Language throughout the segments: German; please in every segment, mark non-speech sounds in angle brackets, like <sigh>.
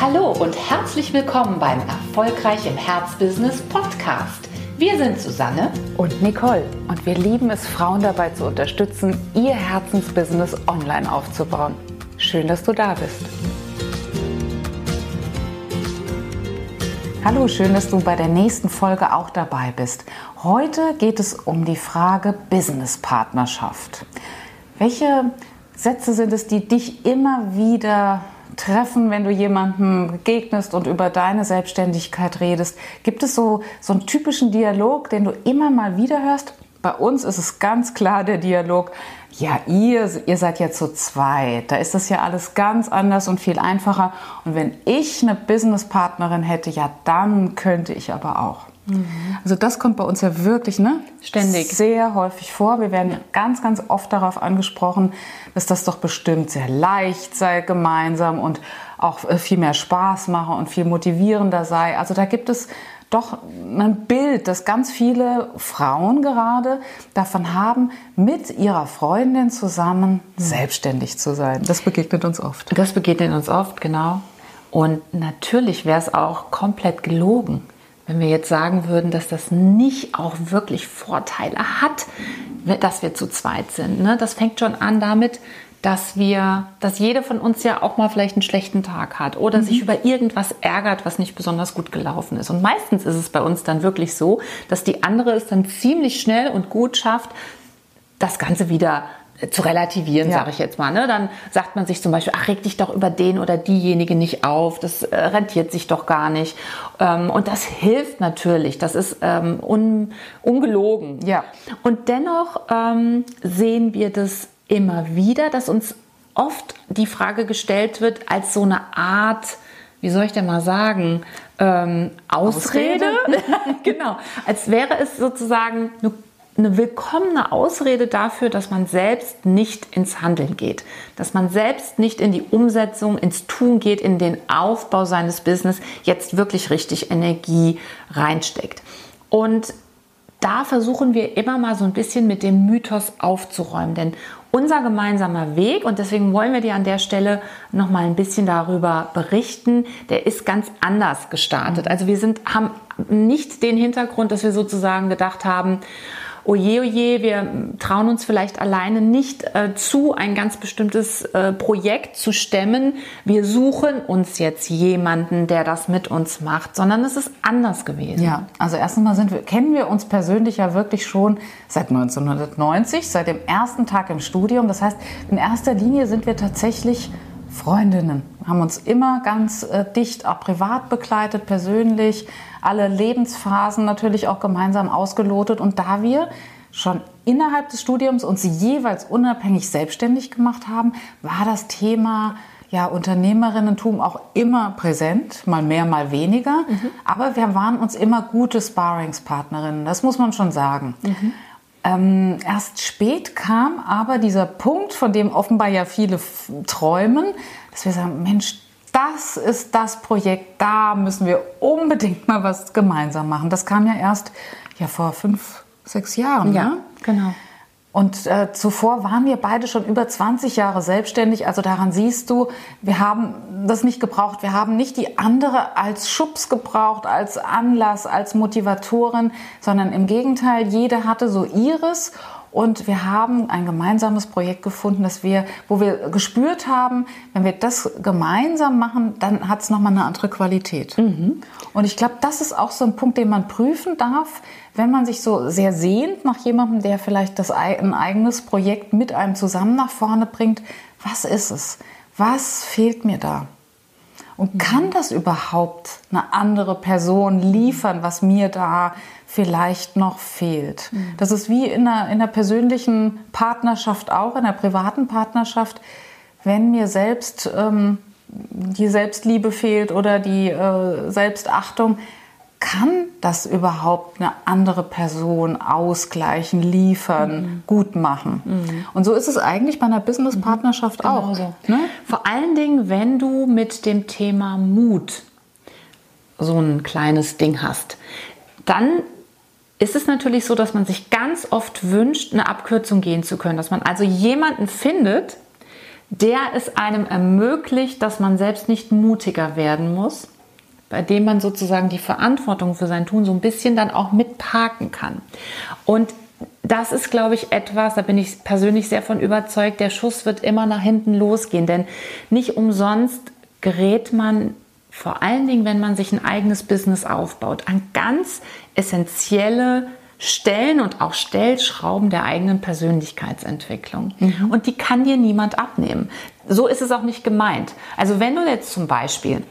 Hallo und herzlich willkommen beim Erfolgreich im Herzbusiness Podcast. Wir sind Susanne und Nicole und wir lieben es, Frauen dabei zu unterstützen, ihr Herzensbusiness online aufzubauen. Schön, dass du da bist. Hallo, schön, dass du bei der nächsten Folge auch dabei bist. Heute geht es um die Frage Businesspartnerschaft. Welche Sätze sind es, die dich immer wieder treffen, wenn du jemandem begegnest und über deine Selbstständigkeit redest? Gibt es so, so einen typischen Dialog, den du immer mal wieder hörst? Bei uns ist es ganz klar der Dialog, ja, ihr, ihr seid ja zu zweit. Da ist das ja alles ganz anders und viel einfacher. Und wenn ich eine Businesspartnerin hätte, ja, dann könnte ich aber auch. Mhm. Also das kommt bei uns ja wirklich ne? ständig sehr häufig vor. Wir werden ja. ganz, ganz oft darauf angesprochen, dass das doch bestimmt sehr leicht sei gemeinsam und auch äh, viel mehr Spaß mache und viel motivierender sei. Also da gibt es doch ein Bild, das ganz viele Frauen gerade davon haben, mit ihrer Freundin zusammen selbstständig zu sein. Das begegnet uns oft. Das begegnet uns oft, genau. Und natürlich wäre es auch komplett gelogen, wenn wir jetzt sagen würden, dass das nicht auch wirklich Vorteile hat, dass wir zu zweit sind. Ne? Das fängt schon an damit, dass wir, dass jede von uns ja auch mal vielleicht einen schlechten Tag hat oder mhm. sich über irgendwas ärgert, was nicht besonders gut gelaufen ist. Und meistens ist es bei uns dann wirklich so, dass die andere es dann ziemlich schnell und gut schafft, das Ganze wieder zu relativieren, ja. sage ich jetzt mal. Ne? Dann sagt man sich zum Beispiel, ach, reg dich doch über den oder diejenige nicht auf, das äh, rentiert sich doch gar nicht. Ähm, und das hilft natürlich, das ist ähm, un, ungelogen. Ja. Und dennoch ähm, sehen wir das immer wieder, dass uns oft die Frage gestellt wird als so eine Art, wie soll ich denn mal sagen, ähm, Ausrede? Ausrede? <laughs> genau, als wäre es sozusagen eine eine willkommene Ausrede dafür, dass man selbst nicht ins Handeln geht, dass man selbst nicht in die Umsetzung, ins Tun geht, in den Aufbau seines Business, jetzt wirklich richtig Energie reinsteckt. Und da versuchen wir immer mal so ein bisschen mit dem Mythos aufzuräumen, denn unser gemeinsamer Weg, und deswegen wollen wir dir an der Stelle noch mal ein bisschen darüber berichten, der ist ganz anders gestartet. Also wir sind, haben nicht den Hintergrund, dass wir sozusagen gedacht haben, oje, oje, wir trauen uns vielleicht alleine nicht äh, zu, ein ganz bestimmtes äh, Projekt zu stemmen. Wir suchen uns jetzt jemanden, der das mit uns macht, sondern es ist anders gewesen. Ja, also erstens mal sind wir, kennen wir uns persönlich ja wirklich schon seit 1990, seit dem ersten Tag im Studium. Das heißt, in erster Linie sind wir tatsächlich Freundinnen, haben uns immer ganz äh, dicht, auch privat begleitet, persönlich, alle Lebensphasen natürlich auch gemeinsam ausgelotet. Und da wir schon innerhalb des Studiums uns jeweils unabhängig selbstständig gemacht haben, war das Thema ja, Unternehmerinnentum auch immer präsent, mal mehr, mal weniger. Mhm. Aber wir waren uns immer gute Sparringspartnerinnen, das muss man schon sagen. Mhm. Ähm, erst spät kam aber dieser Punkt, von dem offenbar ja viele träumen, dass wir sagen, Mensch, das ist das Projekt, da müssen wir unbedingt mal was gemeinsam machen. Das kam ja erst ja vor fünf, sechs Jahren. Ja, ne? genau. Und äh, zuvor waren wir beide schon über 20 Jahre selbstständig. Also daran siehst du, wir haben das nicht gebraucht. Wir haben nicht die andere als Schubs gebraucht, als Anlass, als Motivatorin, sondern im Gegenteil, jede hatte so ihres. Und wir haben ein gemeinsames Projekt gefunden, dass wir, wo wir gespürt haben, wenn wir das gemeinsam machen, dann hat es nochmal eine andere Qualität. Mhm. Und ich glaube, das ist auch so ein Punkt, den man prüfen darf, wenn man sich so sehr sehnt nach jemandem, der vielleicht das, ein eigenes Projekt mit einem zusammen nach vorne bringt. Was ist es? Was fehlt mir da? Und kann das überhaupt eine andere Person liefern, was mir da vielleicht noch fehlt? Mhm. Das ist wie in einer, in einer persönlichen Partnerschaft auch, in einer privaten Partnerschaft, wenn mir selbst ähm, die Selbstliebe fehlt oder die äh, Selbstachtung, kann das überhaupt eine andere Person ausgleichen, liefern, mhm. gut machen? Mhm. Und so ist es eigentlich bei einer Business-Partnerschaft mhm. auch. So. Ne? Vor allen Dingen, wenn du mit dem Thema Mut so ein kleines Ding hast, dann ist es natürlich so, dass man sich ganz oft wünscht, eine Abkürzung gehen zu können, dass man also jemanden findet, der es einem ermöglicht, dass man selbst nicht mutiger werden muss, bei dem man sozusagen die Verantwortung für sein Tun so ein bisschen dann auch mitparken kann. Und das ist, glaube ich, etwas, da bin ich persönlich sehr von überzeugt, der Schuss wird immer nach hinten losgehen, denn nicht umsonst gerät man vor allen Dingen, wenn man sich ein eigenes Business aufbaut, an ganz essentielle Stellen und auch Stellschrauben der eigenen Persönlichkeitsentwicklung. Mhm. Und die kann dir niemand abnehmen. So ist es auch nicht gemeint. Also wenn du jetzt zum Beispiel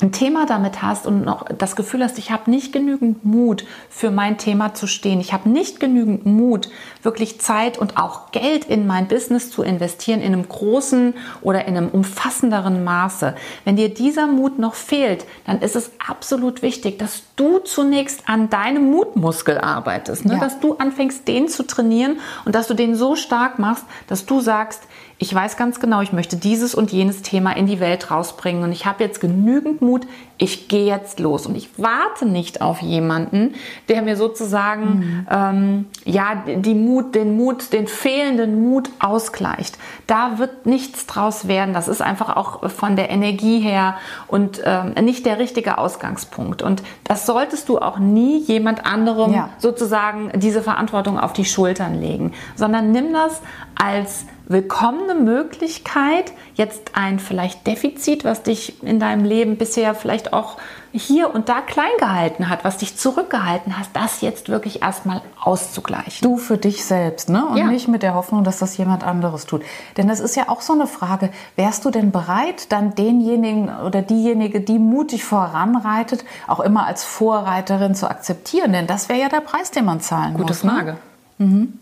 ein Thema damit hast und noch das Gefühl hast, ich habe nicht genügend Mut für mein Thema zu stehen, ich habe nicht genügend Mut, wirklich Zeit und auch Geld in mein Business zu investieren, in einem großen oder in einem umfassenderen Maße. Wenn dir dieser Mut noch fehlt, dann ist es absolut wichtig, dass du zunächst an deinem Mutmuskel arbeitest, ne? ja. dass du anfängst, den zu trainieren und dass du den so stark machst, dass du sagst, ich weiß ganz genau, ich möchte dieses und jenes Thema in die Welt rausbringen und ich habe jetzt genügend Mut, ich gehe jetzt los und ich warte nicht auf jemanden, der mir sozusagen mhm. ähm, ja die Mut, den Mut, den fehlenden Mut ausgleicht. Da wird nichts draus werden. Das ist einfach auch von der Energie her und ähm, nicht der richtige Ausgangspunkt. Und das solltest du auch nie jemand anderem ja. sozusagen diese Verantwortung auf die Schultern legen, sondern nimm das als willkommene Möglichkeit, jetzt ein vielleicht Defizit, was dich in deinem Leben bisher vielleicht auch hier und da klein gehalten hat, was dich zurückgehalten hat, das jetzt wirklich erstmal auszugleichen. Du für dich selbst, ne? Und ja. nicht mit der Hoffnung, dass das jemand anderes tut. Denn das ist ja auch so eine Frage, wärst du denn bereit, dann denjenigen oder diejenige, die mutig voranreitet, auch immer als Vorreiterin zu akzeptieren? Denn das wäre ja der Preis, den man zahlen Gute muss. Gute Frage. Ne? Mhm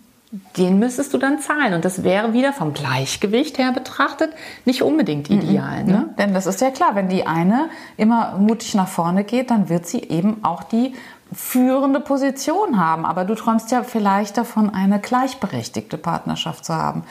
den müsstest du dann zahlen. Und das wäre wieder vom Gleichgewicht her betrachtet nicht unbedingt mhm. ideal. Mhm. Ne? Denn das ist ja klar, wenn die eine immer mutig nach vorne geht, dann wird sie eben auch die führende Position haben. Aber du träumst ja vielleicht davon, eine gleichberechtigte Partnerschaft zu haben.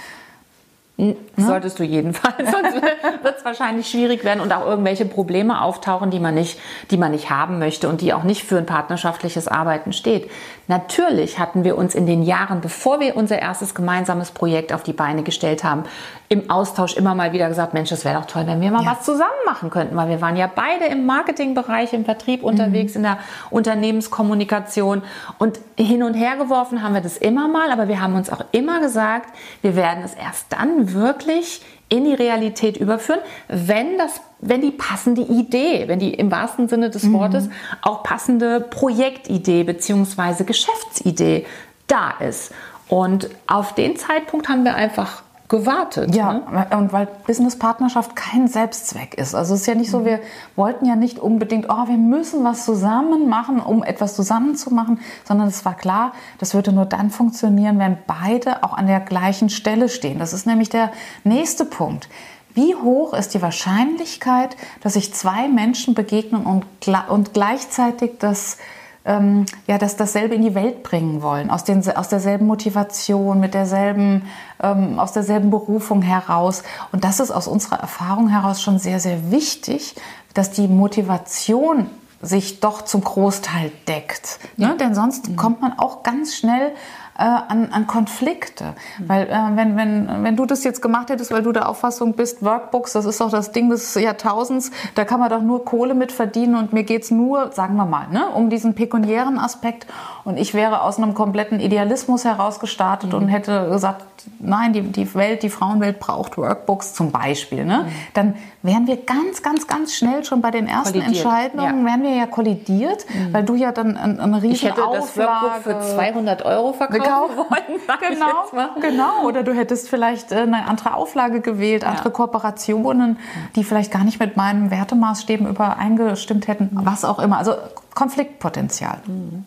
Ne? Solltest du jedenfalls, <laughs> sonst wird es wahrscheinlich schwierig werden und auch irgendwelche Probleme auftauchen, die man, nicht, die man nicht haben möchte und die auch nicht für ein partnerschaftliches Arbeiten steht. Natürlich hatten wir uns in den Jahren, bevor wir unser erstes gemeinsames Projekt auf die Beine gestellt haben, im Austausch immer mal wieder gesagt, Mensch, es wäre doch toll, wenn wir mal ja. was zusammen machen könnten, weil wir waren ja beide im Marketingbereich, im Vertrieb unterwegs, mhm. in der Unternehmenskommunikation und hin und her geworfen haben wir das immer mal, aber wir haben uns auch immer gesagt, wir werden es erst dann wirklich in die Realität überführen, wenn das wenn die passende Idee, wenn die im wahrsten Sinne des mhm. Wortes auch passende Projektidee bzw. Geschäftsidee da ist. Und auf den Zeitpunkt haben wir einfach gewartet. Ja, ne? und weil Businesspartnerschaft kein Selbstzweck ist. Also es ist ja nicht so, mhm. wir wollten ja nicht unbedingt, oh, wir müssen was zusammen machen, um etwas zusammen zu machen, sondern es war klar, das würde nur dann funktionieren, wenn beide auch an der gleichen Stelle stehen. Das ist nämlich der nächste Punkt. Wie hoch ist die Wahrscheinlichkeit, dass sich zwei Menschen begegnen und, und gleichzeitig das ähm, ja, das dasselbe in die Welt bringen wollen, aus, den, aus derselben Motivation, mit derselben, ähm, aus derselben Berufung heraus. Und das ist aus unserer Erfahrung heraus schon sehr, sehr wichtig, dass die Motivation sich doch zum Großteil deckt. Ne? Ja. Ne? Denn sonst mhm. kommt man auch ganz schnell äh, an, an Konflikte. Mhm. Weil äh, wenn, wenn, wenn du das jetzt gemacht hättest, weil du der Auffassung bist, Workbooks, das ist doch das Ding des Jahrtausends, da kann man doch nur Kohle mit verdienen und mir geht's nur, sagen wir mal, ne, um diesen pekuniären Aspekt. Und ich wäre aus einem kompletten Idealismus heraus gestartet mhm. und hätte gesagt, nein, die, die Welt, die Frauenwelt braucht Workbooks zum Beispiel. Ne? Mhm. Dann wären wir ganz, ganz, ganz schnell schon bei den ersten kollidiert. Entscheidungen, ja. wären wir ja kollidiert, mhm. weil du ja dann eine, eine riesen Ich hätte Auflage das Workbook für 200 Euro verkaufen wollen. <laughs> Genau, genau. Oder du hättest vielleicht äh, eine andere Auflage gewählt, ja. andere Kooperationen, die vielleicht gar nicht mit meinen Wertemaßstäben übereingestimmt hätten, mhm. was auch immer. Also Konfliktpotenzial. Mhm.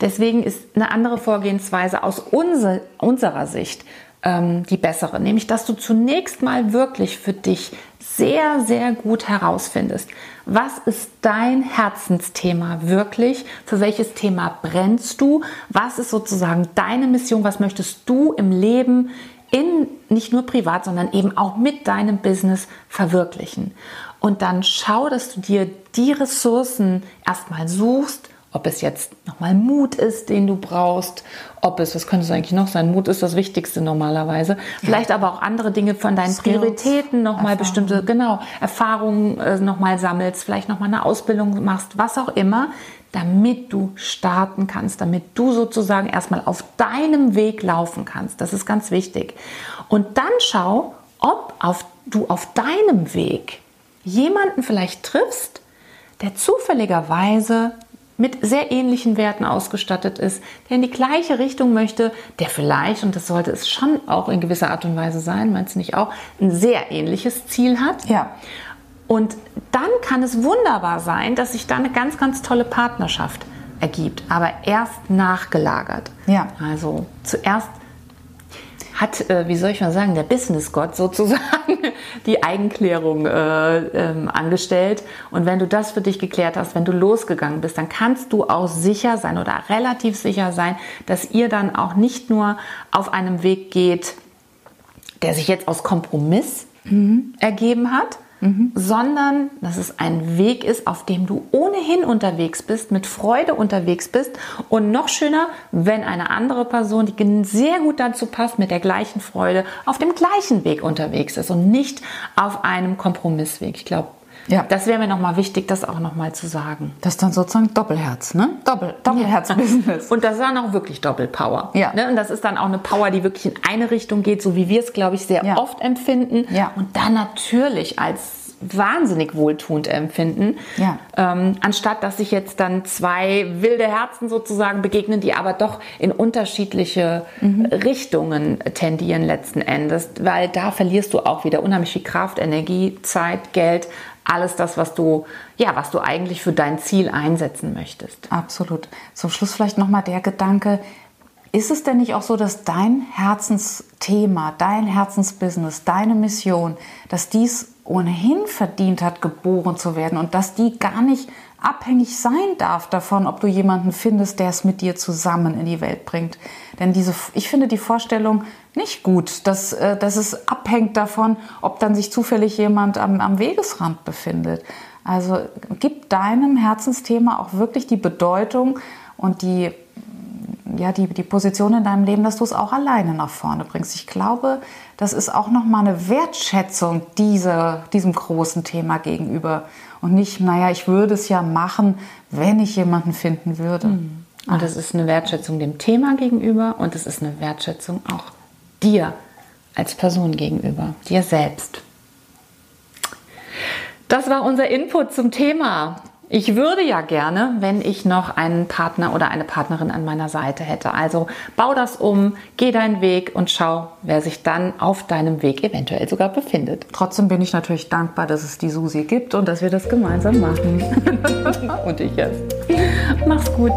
Deswegen ist eine andere Vorgehensweise aus unserer Sicht ähm, die bessere, nämlich dass du zunächst mal wirklich für dich sehr, sehr gut herausfindest, was ist dein Herzensthema wirklich, für welches Thema brennst du, was ist sozusagen deine Mission, was möchtest du im Leben in nicht nur privat, sondern eben auch mit deinem Business verwirklichen. Und dann schau, dass du dir die Ressourcen erstmal suchst Ob es jetzt nochmal Mut ist, den du brauchst, ob es, was könnte es eigentlich noch sein? Mut ist das Wichtigste normalerweise. Vielleicht aber auch andere Dinge von deinen Skills, Prioritäten, nochmal bestimmte, genau, Erfahrungen äh, nochmal sammelst, vielleicht nochmal eine Ausbildung machst, was auch immer, damit du starten kannst, damit du sozusagen erstmal auf deinem Weg laufen kannst. Das ist ganz wichtig. Und dann schau, ob auf, du auf deinem Weg jemanden vielleicht triffst, der zufälligerweise mit sehr ähnlichen Werten ausgestattet ist, der in die gleiche Richtung möchte, der vielleicht, und das sollte es schon auch in gewisser Art und Weise sein, meinst du nicht auch, ein sehr ähnliches Ziel hat. Ja. Und dann kann es wunderbar sein, dass sich da eine ganz, ganz tolle Partnerschaft ergibt, aber erst nachgelagert. Ja. Also zuerst hat, äh, wie soll ich mal sagen, der Business-Gott sozusagen <laughs> die Eigenklärung äh, ähm, angestellt. Und wenn du das für dich geklärt hast, wenn du losgegangen bist, dann kannst du auch sicher sein oder relativ sicher sein, dass ihr dann auch nicht nur auf einem Weg geht, der sich jetzt aus Kompromiss ergeben hat, sondern dass es ein Weg ist, auf dem du ohnehin unterwegs bist, mit Freude unterwegs bist und noch schöner, wenn eine andere Person, die sehr gut dazu passt, mit der gleichen Freude auf dem gleichen Weg unterwegs ist und nicht auf einem Kompromissweg. Ich glaube, Ja. das wäre mir nochmal wichtig, das auch nochmal zu sagen. Das ist dann sozusagen Doppelherz, ne? Doppel, Doppelherz-Business. <laughs> Und das ist dann auch wirklich Doppelpower. Ja. Ne? Und das ist dann auch eine Power, die wirklich in eine Richtung geht, so wie wir es, glaube ich, sehr Ja. oft empfinden. Ja. Und dann natürlich als wahnsinnig wohltuend empfinden. Ja. Ähm, anstatt dass sich jetzt dann zwei wilde Herzen sozusagen begegnen, die aber doch in unterschiedliche Mhm. Richtungen tendieren letzten Endes. Weil da verlierst du auch wieder unheimlich viel Kraft, Energie, Zeit, Geld, alles das, was du, ja, was du eigentlich für dein Ziel einsetzen möchtest. Absolut. Zum Schluss vielleicht nochmal der Gedanke, ist es denn nicht auch so, dass dein Herzensthema, dein Herzensbusiness, deine Mission, dass dies ohnehin verdient hat, geboren zu werden und dass die gar nicht abhängig sein darf davon, ob du jemanden findest, der es mit dir zusammen in die Welt bringt. Denn diese, ich finde die Vorstellung nicht gut, dass, äh, dass es abhängt davon, ob dann sich zufällig jemand am, am Wegesrand befindet. Also gib deinem Herzensthema auch wirklich die Bedeutung und die, ja, die, die Position in deinem Leben, dass du es auch alleine nach vorne bringst. Ich glaube, das ist auch nochmal eine Wertschätzung dieser, diesem großen Thema gegenüber. Und nicht, naja, ich würde es ja machen, wenn ich jemanden finden würde. Und es ist eine Wertschätzung dem Thema gegenüber und es ist eine Wertschätzung auch dir als Person gegenüber, dir selbst. Das war unser Input zum Thema. Ich würde ja gerne, wenn ich noch einen Partner oder eine Partnerin an meiner Seite hätte. Also bau das um, geh deinen Weg und schau, wer sich dann auf deinem Weg eventuell sogar befindet. Trotzdem bin ich natürlich dankbar, dass es die Susi gibt und dass wir das gemeinsam machen. <laughs> Und ich jetzt. Mach's gut.